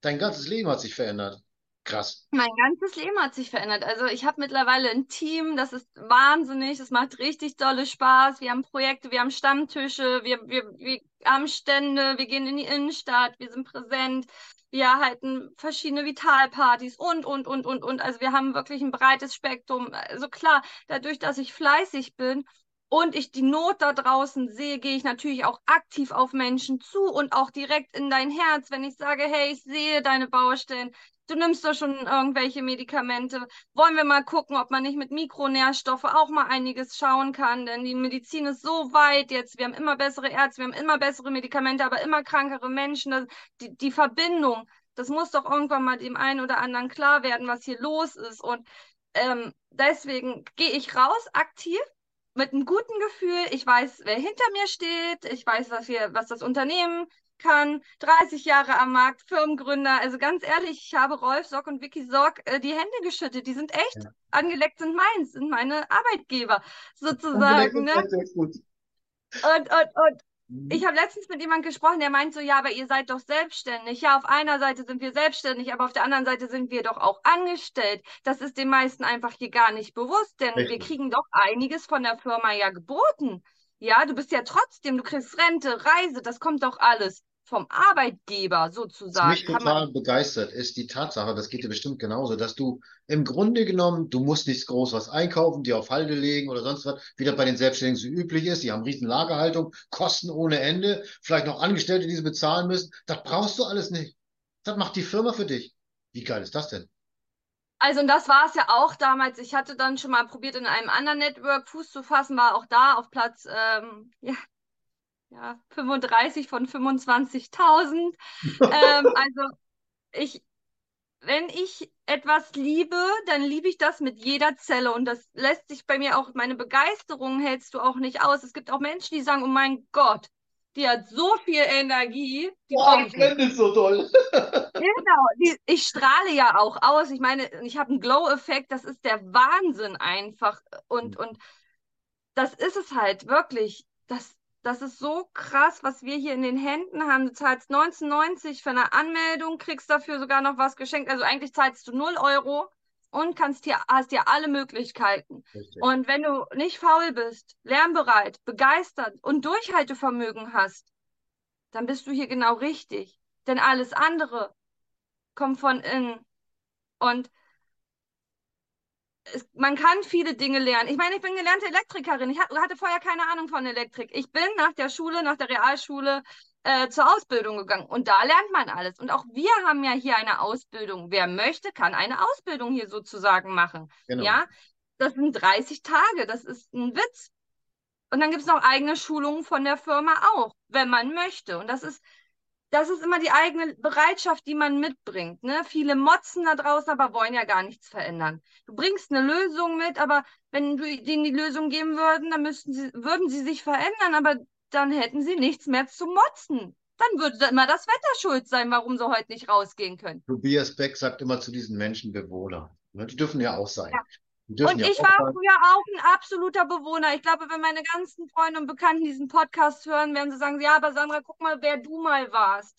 Dein ganzes Leben hat sich verändert. Krass. Mein ganzes Leben hat sich verändert. Also ich habe mittlerweile ein Team, das ist wahnsinnig, das macht richtig tolle Spaß. Wir haben Projekte, wir haben Stammtische, wir, wir, wir haben Stände, wir gehen in die Innenstadt, wir sind präsent, wir halten verschiedene Vitalpartys und, und, und, und, und. Also wir haben wirklich ein breites Spektrum. Also klar, dadurch, dass ich fleißig bin und ich die Not da draußen sehe, gehe ich natürlich auch aktiv auf Menschen zu und auch direkt in dein Herz, wenn ich sage, hey, ich sehe deine Baustellen, du nimmst doch schon irgendwelche Medikamente. Wollen wir mal gucken, ob man nicht mit Mikronährstoffe auch mal einiges schauen kann, denn die Medizin ist so weit jetzt. Wir haben immer bessere Ärzte, wir haben immer bessere Medikamente, aber immer krankere Menschen. Das, die, die Verbindung, das muss doch irgendwann mal dem einen oder anderen klar werden, was hier los ist. Und ähm, deswegen gehe ich raus aktiv mit einem guten Gefühl. Ich weiß, wer hinter mir steht. Ich weiß, was wir, was das Unternehmen kann, 30 Jahre am Markt, Firmengründer. Also ganz ehrlich, ich habe Rolf Sock und Vicky Sock äh, die Hände geschüttet. Die sind echt ja. angeleckt, sind meins, sind meine Arbeitgeber sozusagen. Ne? Und, und, und. Ich habe letztens mit jemandem gesprochen, der meint so, ja, aber ihr seid doch selbstständig. Ja, auf einer Seite sind wir selbstständig, aber auf der anderen Seite sind wir doch auch angestellt. Das ist den meisten einfach hier gar nicht bewusst, denn Richtig. wir kriegen doch einiges von der Firma ja geboten. Ja, du bist ja trotzdem, du kriegst Rente, Reise, das kommt doch alles vom Arbeitgeber sozusagen. Was mich total begeistert ist die Tatsache, das geht dir bestimmt genauso, dass du im Grunde genommen, du musst nichts groß was einkaufen, dir auf Halde legen oder sonst was, wie das bei den Selbstständigen so üblich ist. Die haben riesen Lagerhaltung, Kosten ohne Ende, vielleicht noch Angestellte, die sie bezahlen müssen. Das brauchst du alles nicht. Das macht die Firma für dich. Wie geil ist das denn? Also, und das war es ja auch damals. Ich hatte dann schon mal probiert, in einem anderen Network Fuß zu fassen, war auch da auf Platz ähm, ja, ja, 35 von 25.000. ähm, also ich, wenn ich etwas liebe, dann liebe ich das mit jeder Zelle und das lässt sich bei mir auch, meine Begeisterung hältst du auch nicht aus. Es gibt auch Menschen, die sagen, oh mein Gott, die hat so viel Energie. Die Boah, ich ist so toll. genau, die, ich strahle ja auch aus. Ich meine, ich habe einen Glow-Effekt, das ist der Wahnsinn einfach. Und, mhm. und das ist es halt wirklich. Das, das ist so krass, was wir hier in den Händen haben. Du zahlst 19,90 für eine Anmeldung, kriegst dafür sogar noch was geschenkt. Also eigentlich zahlst du 0 Euro und kannst hier, hast hier alle Möglichkeiten. Richtig. Und wenn du nicht faul bist, lernbereit, begeistert und Durchhaltevermögen hast, dann bist du hier genau richtig. Denn alles andere kommt von innen. Und es, man kann viele Dinge lernen. Ich meine, ich bin gelernte Elektrikerin. Ich hatte vorher keine Ahnung von Elektrik. Ich bin nach der Schule, nach der Realschule äh, zur Ausbildung gegangen. Und da lernt man alles. Und auch wir haben ja hier eine Ausbildung. Wer möchte, kann eine Ausbildung hier sozusagen machen. Genau. Ja, das sind 30 Tage. Das ist ein Witz. Und dann gibt es noch eigene Schulungen von der Firma auch, wenn man möchte. Und das ist das ist immer die eigene Bereitschaft, die man mitbringt. Ne? Viele motzen da draußen, aber wollen ja gar nichts verändern. Du bringst eine Lösung mit, aber wenn du denen die Lösung geben würden, dann müssten sie, würden sie sich verändern, aber dann hätten sie nichts mehr zu motzen. Dann würde immer das Wetter schuld sein, warum sie heute nicht rausgehen können. Tobias Beck sagt immer zu diesen Menschen Bewohner. Ne? Die dürfen ja auch sein. Ja. Und ja ich war sein. früher auch ein absoluter Bewohner. Ich glaube, wenn meine ganzen Freunde und Bekannten diesen Podcast hören, werden sie sagen, ja, aber Sandra, guck mal, wer du mal warst.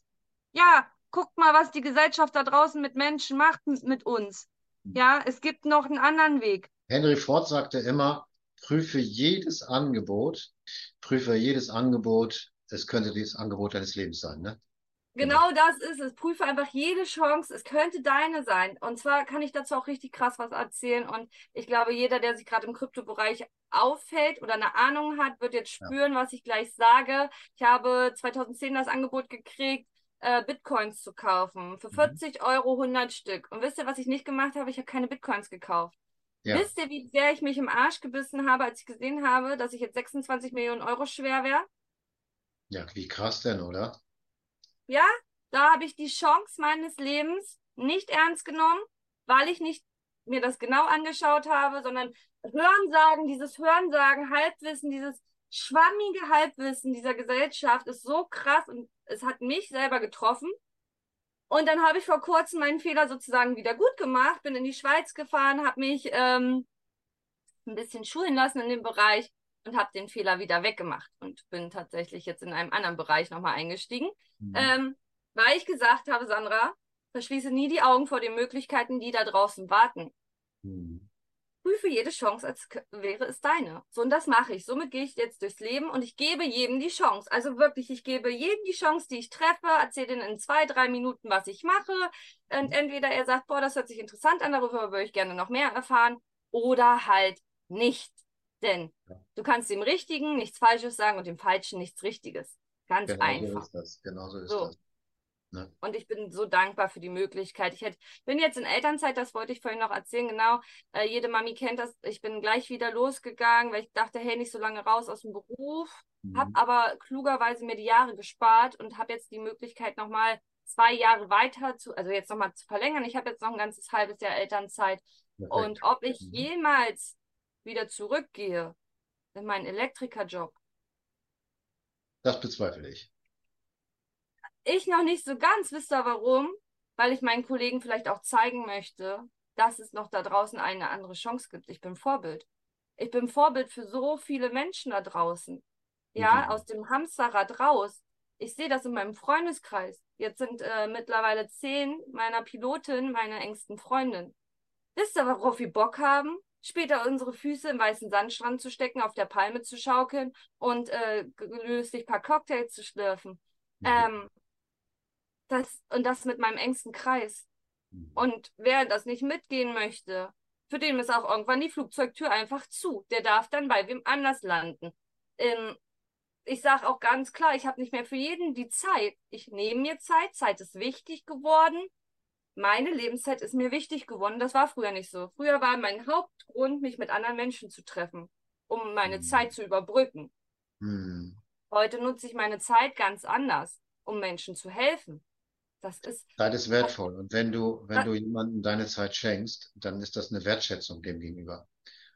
Ja, guck mal, was die Gesellschaft da draußen mit Menschen macht, mit uns. Ja, es gibt noch einen anderen Weg. Henry Ford sagte immer, prüfe jedes Angebot, prüfe jedes Angebot, es könnte das Angebot deines Lebens sein, ne? Genau das ist es. Prüfe einfach jede Chance. Es könnte deine sein. Und zwar kann ich dazu auch richtig krass was erzählen. Und ich glaube, jeder, der sich gerade im Kryptobereich auffällt oder eine Ahnung hat, wird jetzt spüren, ja. was ich gleich sage. Ich habe 2010 das Angebot gekriegt, äh, Bitcoins zu kaufen. Für 40 mhm. Euro 100 Stück. Und wisst ihr, was ich nicht gemacht habe? Ich habe keine Bitcoins gekauft. Ja. Wisst ihr, wie sehr ich mich im Arsch gebissen habe, als ich gesehen habe, dass ich jetzt 26 Millionen Euro schwer wäre? Ja, wie krass denn, oder? Ja, da habe ich die Chance meines Lebens nicht ernst genommen, weil ich nicht mir das genau angeschaut habe, sondern Hörensagen, dieses Hörensagen, Halbwissen, dieses schwammige Halbwissen dieser Gesellschaft ist so krass und es hat mich selber getroffen. Und dann habe ich vor kurzem meinen Fehler sozusagen wieder gut gemacht, bin in die Schweiz gefahren, habe mich ähm, ein bisschen schulen lassen in dem Bereich und habe den Fehler wieder weggemacht und bin tatsächlich jetzt in einem anderen Bereich nochmal eingestiegen, mhm. ähm, weil ich gesagt habe, Sandra, verschließe nie die Augen vor den Möglichkeiten, die da draußen warten. Mhm prüfe jede Chance, als wäre es deine. So, und das mache ich. Somit gehe ich jetzt durchs Leben und ich gebe jedem die Chance. Also wirklich, ich gebe jedem die Chance, die ich treffe, erzähle ihnen in zwei, drei Minuten, was ich mache. Und entweder er sagt, boah, das hört sich interessant an, darüber würde ich gerne noch mehr erfahren, oder halt nicht. Denn du kannst dem Richtigen nichts Falsches sagen und dem Falschen nichts Richtiges. Ganz genau einfach. So ist das. Genau so ist so. das. Ne? Und ich bin so dankbar für die Möglichkeit. Ich hätte, bin jetzt in Elternzeit, das wollte ich vorhin noch erzählen, genau. Äh, jede Mami kennt das. Ich bin gleich wieder losgegangen, weil ich dachte, hey, nicht so lange raus aus dem Beruf. Mhm. Habe aber klugerweise mir die Jahre gespart und habe jetzt die Möglichkeit, nochmal zwei Jahre weiter zu, also jetzt nochmal zu verlängern. Ich habe jetzt noch ein ganzes halbes Jahr Elternzeit. Perfekt. Und ob ich mhm. jemals wieder zurückgehe in meinen Elektrikerjob. Das bezweifle ich. Ich noch nicht so ganz, wisst ihr warum? Weil ich meinen Kollegen vielleicht auch zeigen möchte, dass es noch da draußen eine andere Chance gibt. Ich bin Vorbild. Ich bin Vorbild für so viele Menschen da draußen. Ja, mhm. aus dem Hamsterrad raus. Ich sehe das in meinem Freundeskreis. Jetzt sind äh, mittlerweile zehn meiner Pilotin meine engsten Freundinnen. Wisst ihr, worauf wir Bock haben? Später unsere Füße im weißen Sandstrand zu stecken, auf der Palme zu schaukeln und äh, gelöslich paar Cocktails zu schlürfen. Mhm. Ähm, das, und das mit meinem engsten Kreis. Mhm. Und wer das nicht mitgehen möchte, für den ist auch irgendwann die Flugzeugtür einfach zu. Der darf dann bei wem anders landen. Ähm, ich sage auch ganz klar, ich habe nicht mehr für jeden die Zeit. Ich nehme mir Zeit. Zeit ist wichtig geworden. Meine Lebenszeit ist mir wichtig geworden. Das war früher nicht so. Früher war mein Hauptgrund, mich mit anderen Menschen zu treffen, um meine mhm. Zeit zu überbrücken. Mhm. Heute nutze ich meine Zeit ganz anders, um Menschen zu helfen. Das ist. Zeit ist wertvoll. Und wenn du, wenn du jemandem deine Zeit schenkst, dann ist das eine Wertschätzung dem gegenüber.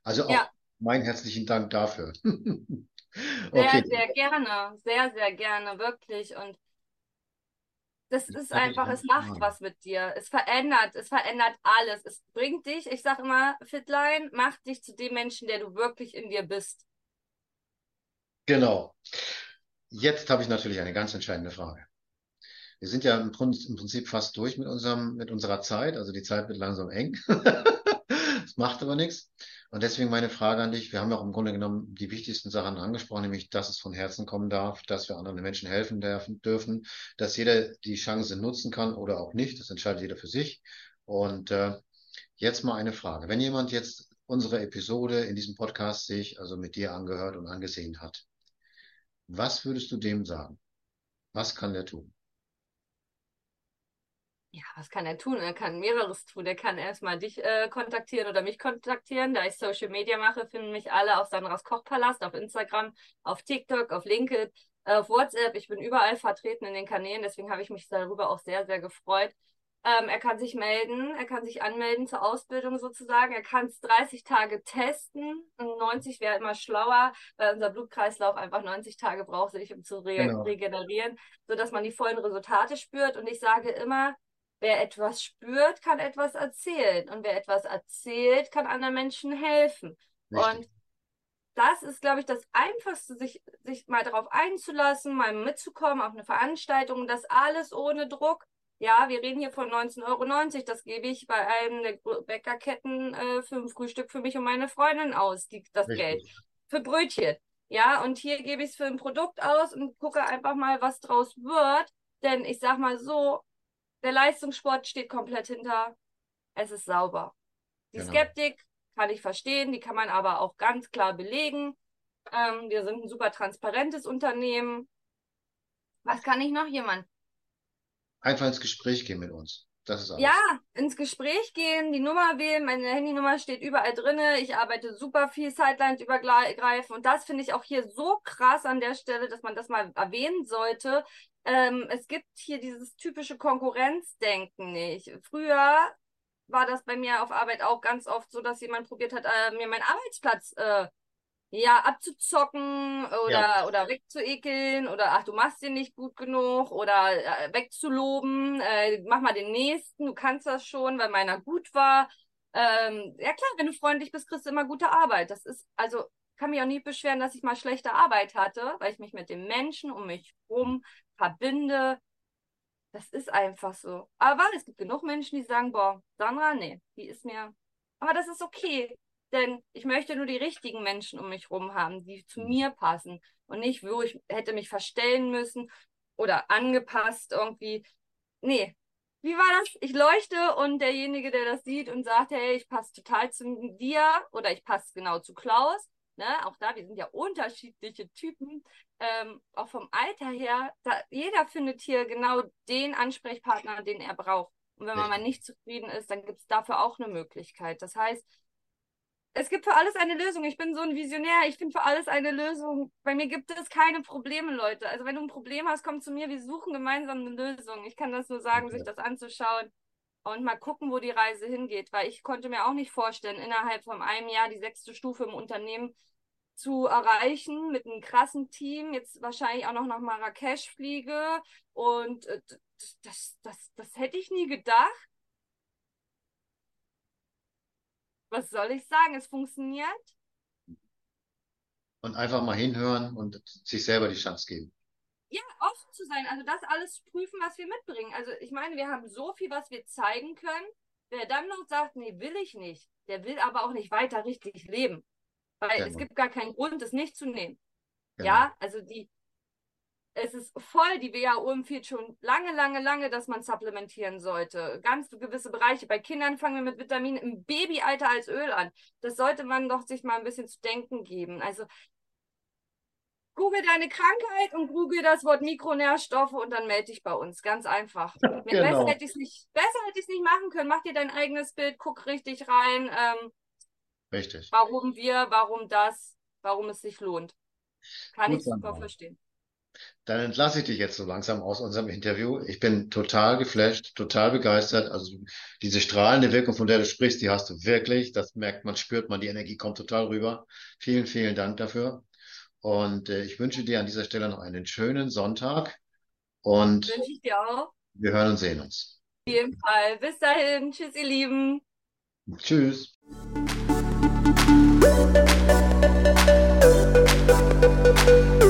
Also auch ja. mein herzlichen Dank dafür. okay. Sehr, sehr gerne. Sehr, sehr gerne. Wirklich. Und das ist einfach, es macht was mit dir. Es verändert, es verändert alles. Es bringt dich, ich sage immer, Fitline, macht dich zu dem Menschen, der du wirklich in dir bist. Genau. Jetzt habe ich natürlich eine ganz entscheidende Frage. Wir sind ja im, Prinzip fast durch mit unserem, mit unserer Zeit. Also die Zeit wird langsam eng. das macht aber nichts. Und deswegen meine Frage an dich. Wir haben ja auch im Grunde genommen die wichtigsten Sachen angesprochen, nämlich, dass es von Herzen kommen darf, dass wir anderen Menschen helfen dürfen, dass jeder die Chance nutzen kann oder auch nicht. Das entscheidet jeder für sich. Und äh, jetzt mal eine Frage. Wenn jemand jetzt unsere Episode in diesem Podcast sich also mit dir angehört und angesehen hat, was würdest du dem sagen? Was kann der tun? Ja, was kann er tun? Er kann mehreres tun. Er kann erstmal dich äh, kontaktieren oder mich kontaktieren. Da ich Social Media mache, finden mich alle auf Sandras Kochpalast, auf Instagram, auf TikTok, auf LinkedIn, auf WhatsApp. Ich bin überall vertreten in den Kanälen, deswegen habe ich mich darüber auch sehr, sehr gefreut. Ähm, er kann sich melden, er kann sich anmelden zur Ausbildung sozusagen. Er kann es 30 Tage testen. 90 wäre immer schlauer, weil unser Blutkreislauf einfach 90 Tage braucht, sich um zu re genau. regenerieren, sodass man die vollen Resultate spürt. Und ich sage immer, Wer etwas spürt, kann etwas erzählen. Und wer etwas erzählt, kann anderen Menschen helfen. Richtig. Und das ist, glaube ich, das Einfachste, sich, sich mal darauf einzulassen, mal mitzukommen auf eine Veranstaltung. Das alles ohne Druck. Ja, wir reden hier von 19,90 Euro. Das gebe ich bei einem der Bäckerketten äh, für ein Frühstück für mich und meine Freundin aus, die, das Richtig. Geld. Für Brötchen. Ja, und hier gebe ich es für ein Produkt aus und gucke einfach mal, was draus wird. Denn ich sag mal so, der Leistungssport steht komplett hinter. Es ist sauber. Die genau. Skeptik kann ich verstehen, die kann man aber auch ganz klar belegen. Ähm, wir sind ein super transparentes Unternehmen. Was kann ich noch jemand? Einfach ins Gespräch gehen mit uns. Das ist alles. Ja, ins Gespräch gehen, die Nummer wählen. Meine Handynummer steht überall drin. Ich arbeite super viel Sidelines übergreifen. Und das finde ich auch hier so krass an der Stelle, dass man das mal erwähnen sollte. Ähm, es gibt hier dieses typische Konkurrenzdenken nicht. Früher war das bei mir auf Arbeit auch ganz oft so, dass jemand probiert hat, äh, mir meinen Arbeitsplatz äh, ja, abzuzocken oder, ja. oder wegzuekeln oder ach, du machst den nicht gut genug oder äh, wegzuloben, äh, mach mal den nächsten, du kannst das schon, weil meiner gut war. Ähm, ja klar, wenn du freundlich bist, kriegst du immer gute Arbeit. Das ist, also kann mich auch nie beschweren, dass ich mal schlechte Arbeit hatte, weil ich mich mit den Menschen um mich rum verbinde. Das ist einfach so. Aber es gibt genug Menschen, die sagen, boah, Sandra, nee, die ist mir. Aber das ist okay. Denn ich möchte nur die richtigen Menschen um mich herum haben, die zu mhm. mir passen und nicht, wo ich hätte mich verstellen müssen oder angepasst irgendwie. Nee. Wie war das? Ich leuchte und derjenige, der das sieht und sagt, hey, ich passe total zu dir oder ich passe genau zu Klaus. Ne? Auch da, wir sind ja unterschiedliche Typen. Ähm, auch vom Alter her, da, jeder findet hier genau den Ansprechpartner, den er braucht. Und wenn man mal nicht zufrieden ist, dann gibt es dafür auch eine Möglichkeit. Das heißt, es gibt für alles eine Lösung. Ich bin so ein Visionär. Ich finde für alles eine Lösung. Bei mir gibt es keine Probleme, Leute. Also wenn du ein Problem hast, komm zu mir. Wir suchen gemeinsam eine Lösung. Ich kann das nur sagen, okay. sich das anzuschauen und mal gucken, wo die Reise hingeht. Weil ich konnte mir auch nicht vorstellen, innerhalb von einem Jahr die sechste Stufe im Unternehmen zu erreichen mit einem krassen Team. Jetzt wahrscheinlich auch noch nach Marrakesch fliege. Und äh, das, das, das, das hätte ich nie gedacht. was soll ich sagen? Es funktioniert. Und einfach mal hinhören und sich selber die Chance geben. Ja, offen zu sein, also das alles prüfen, was wir mitbringen. Also ich meine, wir haben so viel, was wir zeigen können. Wer dann noch sagt, nee, will ich nicht, der will aber auch nicht weiter richtig leben. Weil genau. es gibt gar keinen Grund, es nicht zu nehmen. Genau. Ja, also die, es ist voll, die WHO empfiehlt schon lange, lange, lange, dass man supplementieren sollte. Ganz gewisse Bereiche. Bei Kindern fangen wir mit Vitaminen im Babyalter als Öl an. Das sollte man doch sich mal ein bisschen zu denken geben. Also google deine Krankheit und google das Wort Mikronährstoffe und dann melde dich bei uns. Ganz einfach. genau. Besser hätte ich es nicht, nicht machen können. Mach dir dein eigenes Bild, guck richtig rein. Ähm, richtig. Warum wir, warum das, warum es sich lohnt. Kann Gut, ich super verstehen. Dann entlasse ich dich jetzt so langsam aus unserem Interview. Ich bin total geflasht, total begeistert. Also diese strahlende Wirkung, von der du sprichst, die hast du wirklich. Das merkt man, spürt man, die Energie kommt total rüber. Vielen, vielen Dank dafür. Und äh, ich wünsche dir an dieser Stelle noch einen schönen Sonntag. Und wünsche ich dir auch. Wir hören und sehen uns. Auf jeden Fall. Bis dahin. Tschüss, ihr Lieben. Tschüss. Thank you.